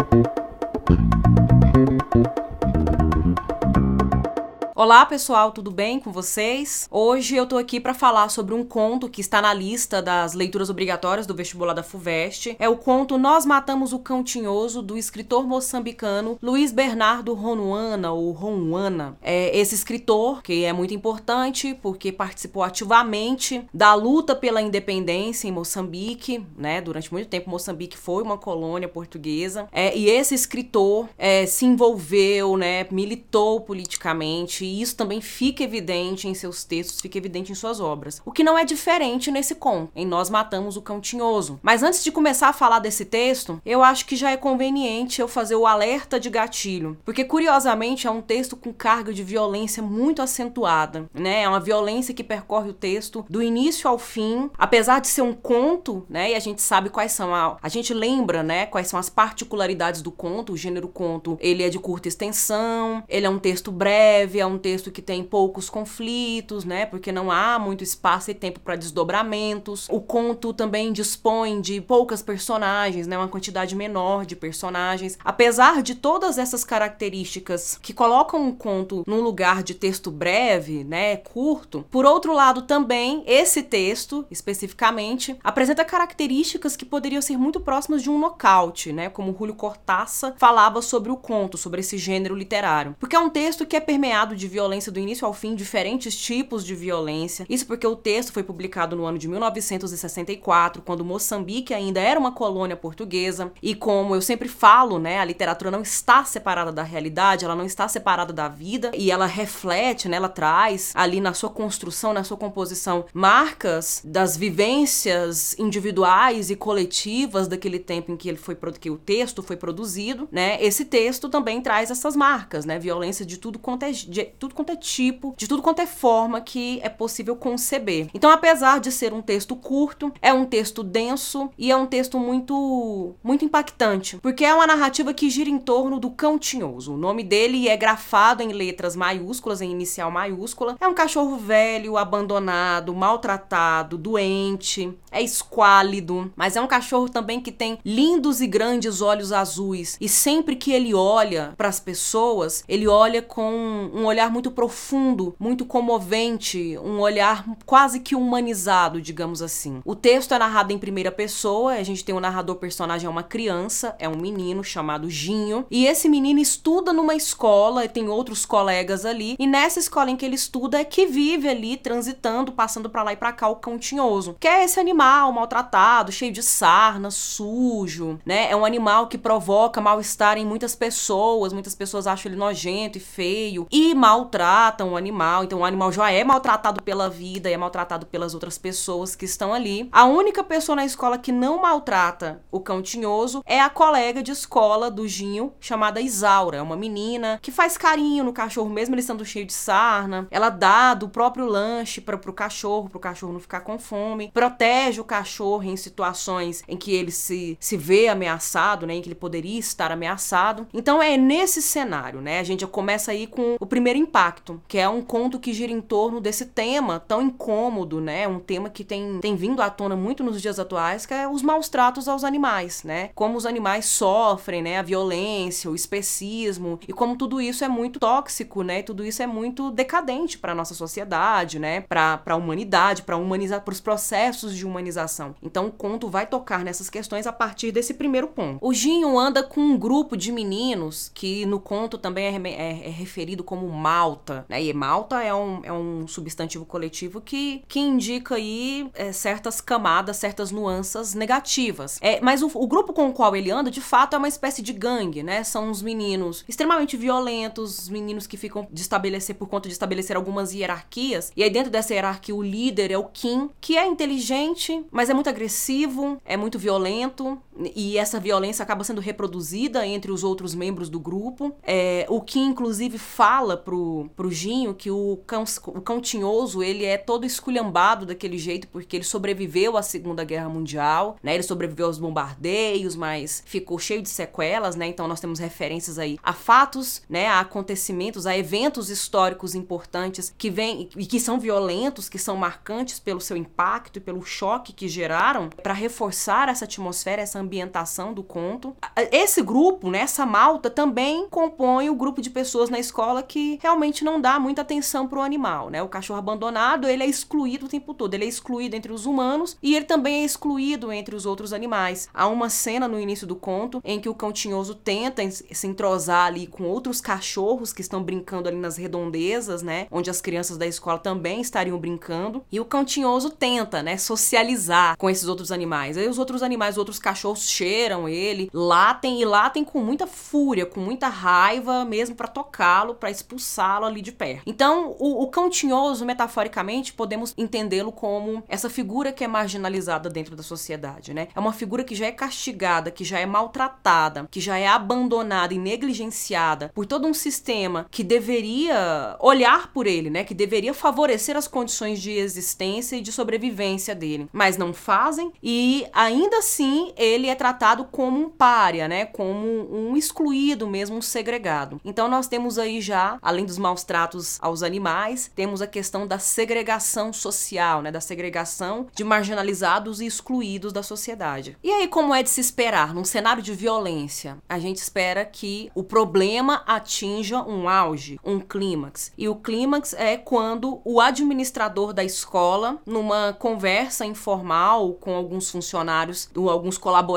Thank you. Olá pessoal, tudo bem com vocês? Hoje eu tô aqui para falar sobre um conto que está na lista das leituras obrigatórias do vestibular da FUVEST. É o conto Nós Matamos o Cão Tinhoso do escritor moçambicano Luiz Bernardo Ronuana ou Ronuana. É esse escritor que é muito importante porque participou ativamente da luta pela independência em Moçambique, né? Durante muito tempo Moçambique foi uma colônia portuguesa. É, e esse escritor é, se envolveu, né? Militou politicamente e isso também fica evidente em seus textos, fica evidente em suas obras. O que não é diferente nesse conto, em Nós Matamos o Cão Tinhoso. Mas antes de começar a falar desse texto, eu acho que já é conveniente eu fazer o alerta de gatilho, porque curiosamente é um texto com carga de violência muito acentuada, né? É uma violência que percorre o texto do início ao fim, apesar de ser um conto, né? E a gente sabe quais são a, a gente lembra, né, quais são as particularidades do conto, o gênero conto, ele é de curta extensão, ele é um texto breve, é um texto que tem poucos conflitos, né? Porque não há muito espaço e tempo para desdobramentos. O conto também dispõe de poucas personagens, né? Uma quantidade menor de personagens. Apesar de todas essas características que colocam um conto num lugar de texto breve, né? Curto. Por outro lado, também esse texto, especificamente, apresenta características que poderiam ser muito próximas de um nocaute, né? Como Julio Cortázar falava sobre o conto, sobre esse gênero literário. Porque é um texto que é permeado de violência do início ao fim, diferentes tipos de violência. Isso porque o texto foi publicado no ano de 1964, quando Moçambique ainda era uma colônia portuguesa. E como eu sempre falo, né, a literatura não está separada da realidade, ela não está separada da vida e ela reflete, né, ela traz ali na sua construção, na sua composição, marcas das vivências individuais e coletivas daquele tempo em que ele foi que o texto foi produzido, né? Esse texto também traz essas marcas, né? Violência de tudo quanto é de, tudo quanto é tipo, de tudo quanto é forma que é possível conceber. Então, apesar de ser um texto curto, é um texto denso e é um texto muito muito impactante, porque é uma narrativa que gira em torno do cão tinhoso. O nome dele é grafado em letras maiúsculas, em inicial maiúscula. É um cachorro velho, abandonado, maltratado, doente, é esquálido, mas é um cachorro também que tem lindos e grandes olhos azuis e sempre que ele olha para as pessoas, ele olha com um olhar muito profundo, muito comovente, um olhar quase que humanizado, digamos assim. O texto é narrado em primeira pessoa, a gente tem um narrador personagem é uma criança, é um menino chamado Ginho, e esse menino estuda numa escola, e tem outros colegas ali, e nessa escola em que ele estuda é que vive ali transitando, passando para lá e para cá o cão tinhoso, que é esse animal maltratado, cheio de sarna, sujo, né? É um animal que provoca mal-estar em muitas pessoas, muitas pessoas acham ele nojento e feio e mal maltratam o animal. Então o animal já é maltratado pela vida e é maltratado pelas outras pessoas que estão ali. A única pessoa na escola que não maltrata o cão tinhoso é a colega de escola do Ginho, chamada Isaura. É uma menina que faz carinho no cachorro, mesmo ele estando cheio de sarna. Ela dá do próprio lanche para pro cachorro, pro cachorro não ficar com fome. Protege o cachorro em situações em que ele se, se vê ameaçado, né? Em que ele poderia estar ameaçado. Então é nesse cenário, né? A gente já começa aí com o primeiro Impacto, que é um conto que gira em torno desse tema tão incômodo, né? Um tema que tem, tem vindo à tona muito nos dias atuais, que é os maus tratos aos animais, né? Como os animais sofrem, né? A violência, o especismo e como tudo isso é muito tóxico, né? E tudo isso é muito decadente para nossa sociedade, né? Para a humanidade, para humanizar, para os processos de humanização. Então o conto vai tocar nessas questões a partir desse primeiro ponto. O Ginho anda com um grupo de meninos que no conto também é, é, é referido como mal malta, né? E malta é um, é um substantivo coletivo que, que indica aí é, certas camadas, certas nuances negativas. É, mas o, o, grupo com o qual ele anda, de fato, é uma espécie de gangue, né? São uns meninos extremamente violentos, meninos que ficam de estabelecer por conta de estabelecer algumas hierarquias. E aí dentro dessa hierarquia o líder é o Kim, que é inteligente, mas é muito agressivo, é muito violento e essa violência acaba sendo reproduzida entre os outros membros do grupo. É, o Kim inclusive fala pro pro, Ginho que o cão, o cão tinhoso, ele é todo esculhambado daquele jeito porque ele sobreviveu à Segunda Guerra Mundial, né? Ele sobreviveu aos bombardeios, mas ficou cheio de sequelas, né? Então nós temos referências aí a fatos, né? A acontecimentos, a eventos históricos importantes que vêm e que são violentos, que são marcantes pelo seu impacto e pelo choque que geraram para reforçar essa atmosfera, essa ambientação do conto. Esse grupo, né, essa malta, também compõe o grupo de pessoas na escola que realmente não dá muita atenção pro animal, né? O cachorro abandonado, ele é excluído o tempo todo, ele é excluído entre os humanos e ele também é excluído entre os outros animais. Há uma cena no início do conto em que o cão tinhoso tenta se entrosar ali com outros cachorros que estão brincando ali nas redondezas, né? Onde as crianças da escola também estariam brincando. E o cão tinhoso tenta, né, socializar com esses outros animais. Aí os outros animais, os outros cachorros cheiram ele, latem e latem com muita fúria, com muita raiva, mesmo para tocá-lo, para expulsá-lo ali de perto. Então, o, o cão tinhoso, metaforicamente, podemos entendê-lo como essa figura que é marginalizada dentro da sociedade, né? É uma figura que já é castigada, que já é maltratada, que já é abandonada e negligenciada por todo um sistema que deveria olhar por ele, né? Que deveria favorecer as condições de existência e de sobrevivência dele. Mas não fazem e ainda assim ele é tratado como um pária, né? Como um excluído mesmo, um segregado. Então nós temos aí já, além dos maus tratos aos animais, temos a questão da segregação social, né? Da segregação de marginalizados e excluídos da sociedade. E aí, como é de se esperar, num cenário de violência, a gente espera que o problema atinja um auge, um clímax. E o clímax é quando o administrador da escola, numa conversa informal com alguns funcionários, alguns colaboradores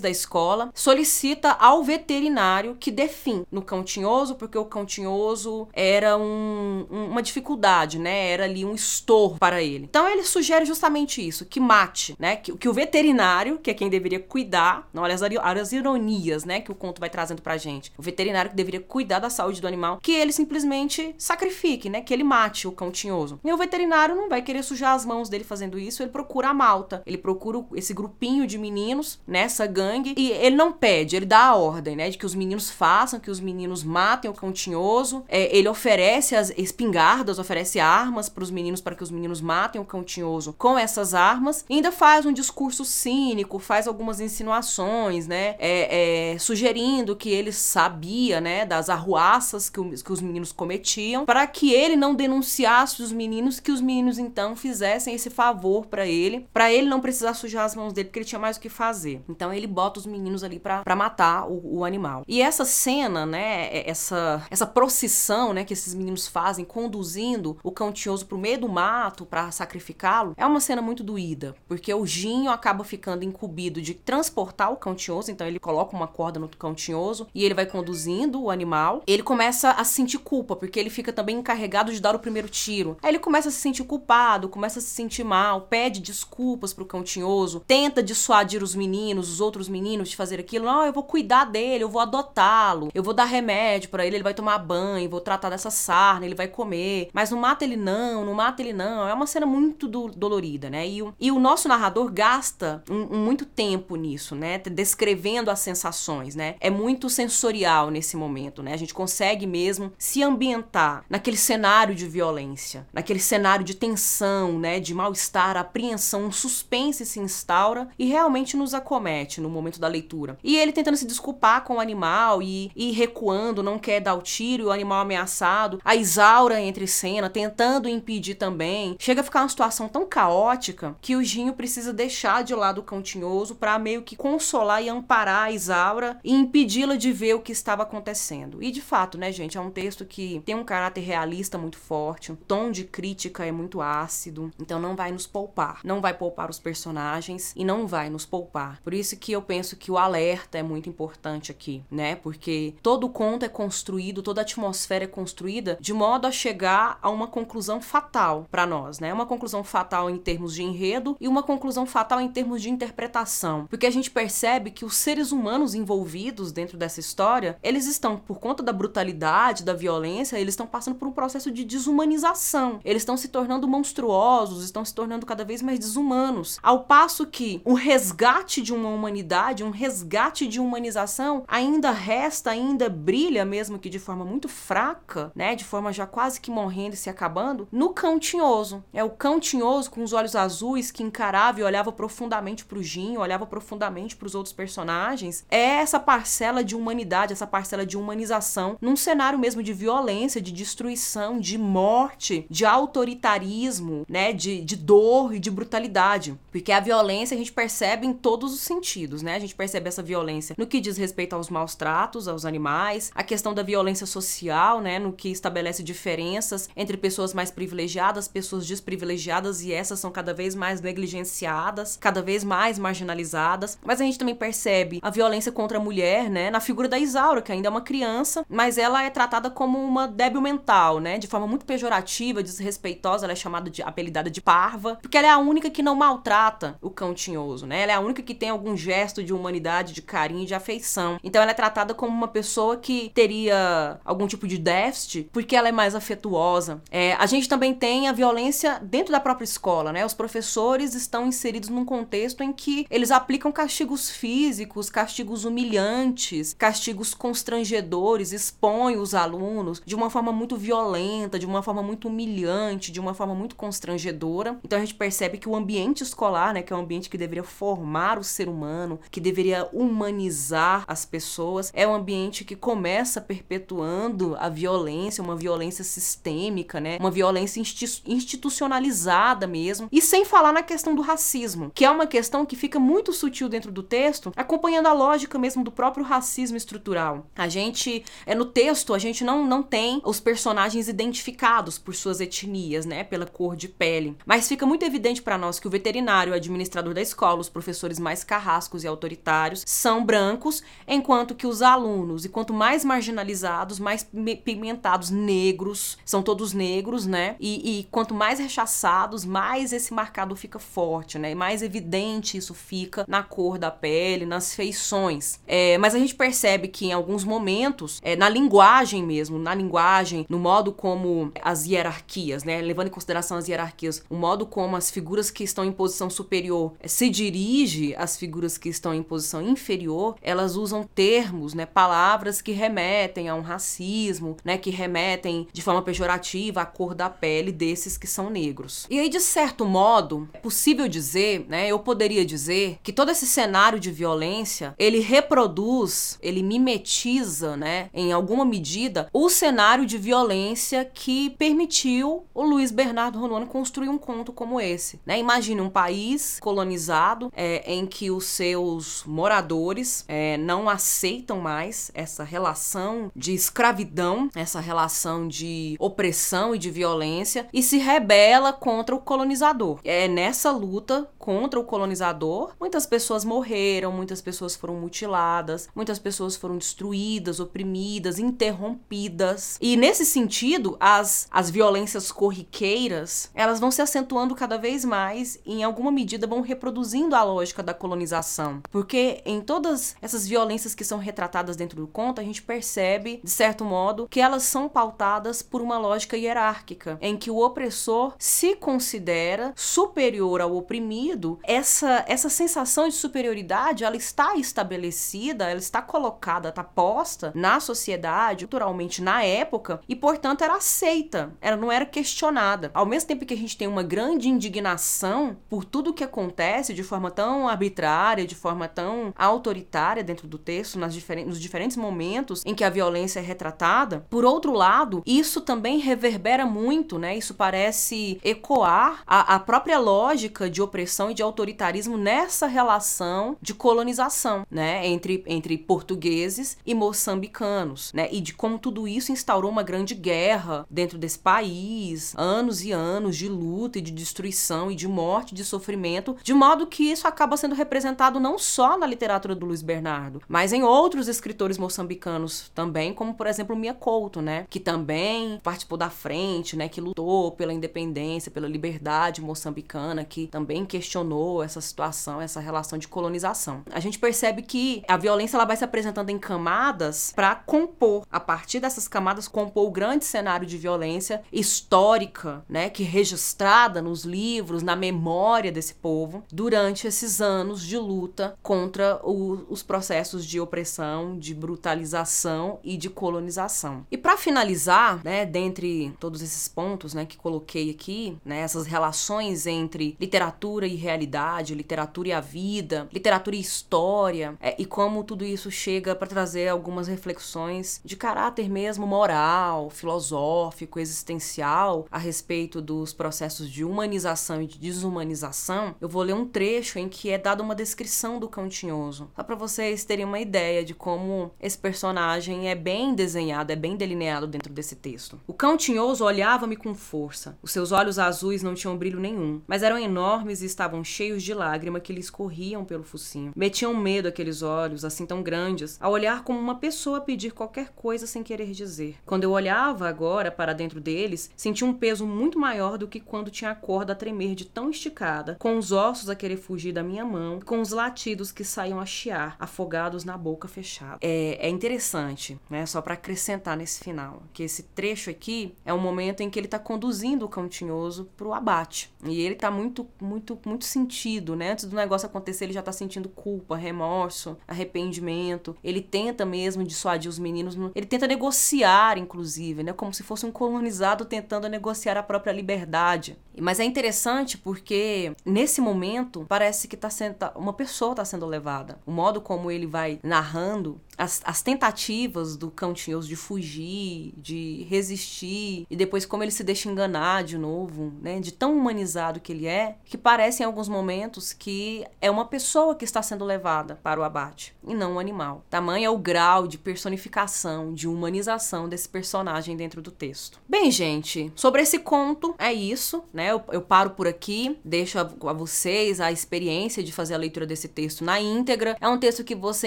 da escola, solicita ao veterinário que dê fim no cão tinhoso, porque o cão tinhoso era um, uma dificuldade, né? Era ali um estorvo para ele. Então ele sugere justamente isso, que mate, né? Que, que o veterinário, que é quem deveria cuidar, não olha as, as ironias, né? Que o conto vai trazendo pra gente. O veterinário que deveria cuidar da saúde do animal, que ele simplesmente sacrifique, né? Que ele mate o cão tinhoso. E o veterinário não vai querer sujar as mãos dele fazendo isso, ele procura a malta, ele procura esse grupinho de meninos, nessa gangue, e ele não pede, ele dá a ordem, né? De que os meninos façam, que os meninos matem o cão tinhoso. É, ele oferece as espingardas, oferece armas para os meninos para que os meninos matem o cão tinhoso com essas armas. E ainda faz um discurso cínico, faz algumas insinuações, né? É, é, sugerindo que ele sabia, né? Das arruaças que, o, que os meninos cometiam, para que ele não denunciasse os meninos, que os meninos então fizessem esse favor para ele, para ele não precisar sujar as mãos dele, porque ele tinha mais o que fazer. Então ele bota os meninos ali para matar o, o, animal. E essa cena, né? É, essa, essa procissão, né? Que esses meninos fazem conduzindo o cão tinhoso pro meio do mato para sacrificá-lo, é uma cena muito doída, porque o Ginho acaba ficando incumbido de transportar o cão tinhoso, então ele coloca uma corda no cão tinhoso e ele vai conduzindo o animal. Ele começa a sentir culpa, porque ele fica também encarregado de dar o primeiro tiro. Aí ele começa a se sentir culpado, começa a se sentir mal, pede desculpas pro cão tinhoso, tenta dissuadir os meninos, os outros meninos de fazer aquilo. Não, eu vou cuidar dele, eu vou adotá-lo, eu vou dar remédio para ele, ele vai tomar banho, vou tratar dessa sarna, ele vai comer. Mas não mata ele não, não mata ele não. É uma cena muito do, dolorida, né? E, e o nosso narrador gasta um, um muito tempo nisso, né? Descrevendo as sensações, né? É muito sensorial nesse momento, né? A gente consegue mesmo se ambientar naquele cenário de violência, naquele cenário de tensão, né? De mal-estar, apreensão, um suspense se instaura e realmente nos acomete no momento da leitura. E ele tentando se desculpar com o animal e, e recuando, não quer dar o tiro, e o animal ameaçado, a Isaura entre cena, tentando impedir também. Chega a ficar uma situação tão caótica que o Ginho precisa deixar de lado o cão tinhoso para meio que consolar e amparar a Isaura e impedi-la de ver o que estava acontecendo. E de fato, né, gente, é um texto que tem um caráter realista muito forte, o tom de crítica é muito ácido, então não vai nos poupar, não vai poupar os personagens e não vai nos poupar. Por isso que eu penso que o alerta é muito importante aqui, né? Porque todo conto é construído, toda atmosfera é construída de modo a chegar a uma conclusão fatal para nós, né? Uma conclusão fatal em termos de enredo e uma conclusão fatal em termos de interpretação. Porque a gente percebe que os seres humanos envolvidos dentro dessa história, eles estão, por conta da brutalidade, da violência, eles estão passando por um processo de desumanização. Eles estão se tornando monstruosos, estão se tornando cada vez mais desumanos. Ao passo que o resgate de uma humanidade, um resgate de humanização, ainda resta, ainda brilha, mesmo que de forma muito fraca, né? De forma já quase que morrendo e se acabando, no cão tinhoso. É o cão tinhoso com os olhos azuis que encarava e olhava profundamente pro Ginho, olhava profundamente para os outros personagens. É essa parcela de humanidade, essa parcela de humanização num cenário mesmo de violência, de destruição, de morte, de autoritarismo, né? De, de dor e de brutalidade. Porque a violência a gente percebe em todos os sentidos, né? A gente percebe essa violência no que diz respeito aos maus tratos aos animais, a questão da violência social, né, no que estabelece diferenças entre pessoas mais privilegiadas, pessoas desprivilegiadas e essas são cada vez mais negligenciadas, cada vez mais marginalizadas. Mas a gente também percebe a violência contra a mulher, né, na figura da Isaura, que ainda é uma criança, mas ela é tratada como uma débil mental, né, de forma muito pejorativa, desrespeitosa, ela é chamada de apelidada de parva, porque ela é a única que não maltrata o cão tinhoso, né? Ela é a única que tem algum gesto de humanidade, de carinho, de afeição. Então ela é tratada como uma pessoa que teria algum tipo de déficit, porque ela é mais afetuosa. É, a gente também tem a violência dentro da própria escola, né? Os professores estão inseridos num contexto em que eles aplicam castigos físicos, castigos humilhantes, castigos constrangedores, expõem os alunos de uma forma muito violenta, de uma forma muito humilhante, de uma forma muito constrangedora. Então a gente percebe que o ambiente escolar, né, que é um ambiente que deveria formar o ser humano, que deveria humanizar as pessoas, é um ambiente que começa perpetuando a violência, uma violência sistêmica, né? Uma violência institucionalizada mesmo. E sem falar na questão do racismo, que é uma questão que fica muito sutil dentro do texto, acompanhando a lógica mesmo do próprio racismo estrutural. A gente, é no texto, a gente não, não tem os personagens identificados por suas etnias, né? Pela cor de pele. Mas fica muito evidente para nós que o veterinário, o administrador da escola, os professores mais carrascos e autoritários são brancos, enquanto que os alunos, e quanto mais marginalizados, mais pigmentados, negros, são todos negros, né? E, e quanto mais rechaçados, mais esse marcado fica forte, né? E mais evidente isso fica na cor da pele, nas feições. É, mas a gente percebe que em alguns momentos, é, na linguagem mesmo, na linguagem, no modo como as hierarquias, né? Levando em consideração as hierarquias, o modo como as figuras que estão em posição superior é, se dirige às figuras que estão em posição inferior, elas usam termos, né? Palavras que remetem a um racismo, né? Que remetem de forma pejorativa à cor da pele desses que são negros. E aí, de certo modo, é possível dizer, né? Eu poderia dizer que todo esse cenário de violência ele reproduz, ele mimetiza, né? Em alguma medida, o cenário de violência que permitiu o Luiz Bernardo Ronuano construir um conto como esse, né? Imagine um país colonizado é, em que os seus moradores é, não aceitam mais essa relação de escravidão, essa relação de opressão e de violência e se rebela contra o colonizador. É nessa luta contra o colonizador, muitas pessoas morreram, muitas pessoas foram mutiladas, muitas pessoas foram destruídas, oprimidas, interrompidas. E nesse sentido, as, as violências corriqueiras, elas vão se acentuando cada vez mais e em alguma medida vão reproduzindo a lógica da colonização. Porque em todas essas violências que são retratadas dentro do conto, a gente percebe, de certo modo, que elas são pautadas por uma lógica hierárquica, em que o opressor se considera superior ao oprimido. Essa, essa sensação de superioridade, ela está estabelecida, ela está colocada, está posta na sociedade, culturalmente na época, e portanto era aceita, ela não era questionada. Ao mesmo tempo que a gente tem uma grande indignação por tudo que acontece de forma tão arbitrária, de forma tão autoritária dentro do texto, nas diferentes, nos diferentes momentos em que a violência é retratada. Por outro lado, isso também reverbera muito, né? Isso parece ecoar a, a própria lógica de opressão e de autoritarismo nessa relação de colonização, né? Entre, entre portugueses e moçambicanos, né? E de como tudo isso instaurou uma grande guerra dentro desse país, anos e anos de luta e de destruição e de morte, de sofrimento, de modo que isso acaba sendo representado não só na literatura do Luiz Bernardo, mas em outros escritores moçambicanos também, como por exemplo Mia Couto, né, que também participou da frente, né, que lutou pela independência, pela liberdade moçambicana, que também questionou essa situação, essa relação de colonização. A gente percebe que a violência ela vai se apresentando em camadas para compor, a partir dessas camadas compor o grande cenário de violência histórica, né, que registrada nos livros, na memória desse povo durante esses anos de luta contra o, os processos de opressão, de brutalização e de colonização. E para finalizar, né, dentre todos esses pontos, né, que coloquei aqui, né, essas relações entre literatura e realidade, literatura e a vida, literatura e história, é, e como tudo isso chega para trazer algumas reflexões de caráter mesmo moral, filosófico, existencial a respeito dos processos de humanização e de desumanização. Eu vou ler um trecho em que é dada uma descrição do cão tinhoso, só para vocês terem uma ideia de como esse personagem é bem desenhado, é bem delineado dentro desse texto. O cão tinhoso olhava-me com força. Os seus olhos azuis não tinham brilho nenhum, mas eram enormes e estavam cheios de lágrima que lhe escorriam pelo focinho. Metiam medo aqueles olhos, assim tão grandes, a olhar como uma pessoa pedir qualquer coisa sem querer dizer. Quando eu olhava agora para dentro deles, sentia um peso muito maior do que quando tinha a corda a tremer de tão esticada, com os ossos a querer fugir da minha mão, com os latidos que saíam a chiar, afogados na boca fechada. É, é interessante, né? Só para acrescentar nesse final, que esse trecho aqui é um momento em que ele está conduzindo o cão tinhoso pro abate. E ele tá muito, muito, muito sentido, né? Antes do negócio acontecer, ele já tá sentindo culpa, remorso, arrependimento. Ele tenta mesmo dissuadir os meninos, ele tenta negociar, inclusive, né? Como se fosse um colonizado tentando negociar a própria liberdade. Mas é interessante porque nesse momento parece que tá sendo, tá, uma pessoa está sendo levada. O modo como ele vai narrando as, as tentativas do cão tinhoso de fugir, de resistir, e depois como ele se deixa enganar de novo, né? De tão humanizado que ele é, que parece em alguns momentos que é uma pessoa que está sendo levada para o abate, e não um animal. Tamanho é o grau de personificação, de humanização desse personagem dentro do texto. Bem, gente, sobre esse conto, é isso, né? Eu, eu paro por aqui, deixo a, a vocês a experiência de fazer a leitura desse texto na íntegra. É um texto que você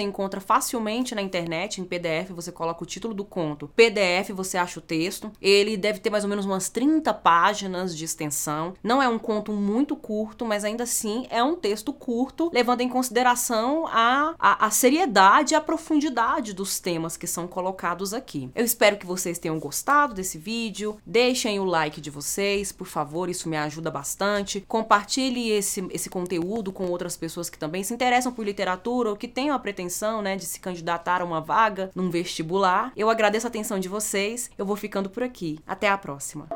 encontra facilmente na internet, em PDF, você coloca o título do conto. PDF, você acha o texto. Ele deve ter mais ou menos umas 30 páginas de extensão. Não é um conto muito curto, mas ainda assim é um texto curto, levando em consideração a, a, a seriedade e a profundidade dos temas que são colocados aqui. Eu espero que vocês tenham gostado desse vídeo. Deixem o like de vocês, por favor, isso me ajuda bastante. Compartilhe esse, esse conteúdo com outras pessoas que também se interessam por literatura ou que tenham a pretensão né, de se candidatar a uma vaga num vestibular. Eu agradeço a atenção de vocês. Eu vou ficando por aqui. Até a próxima.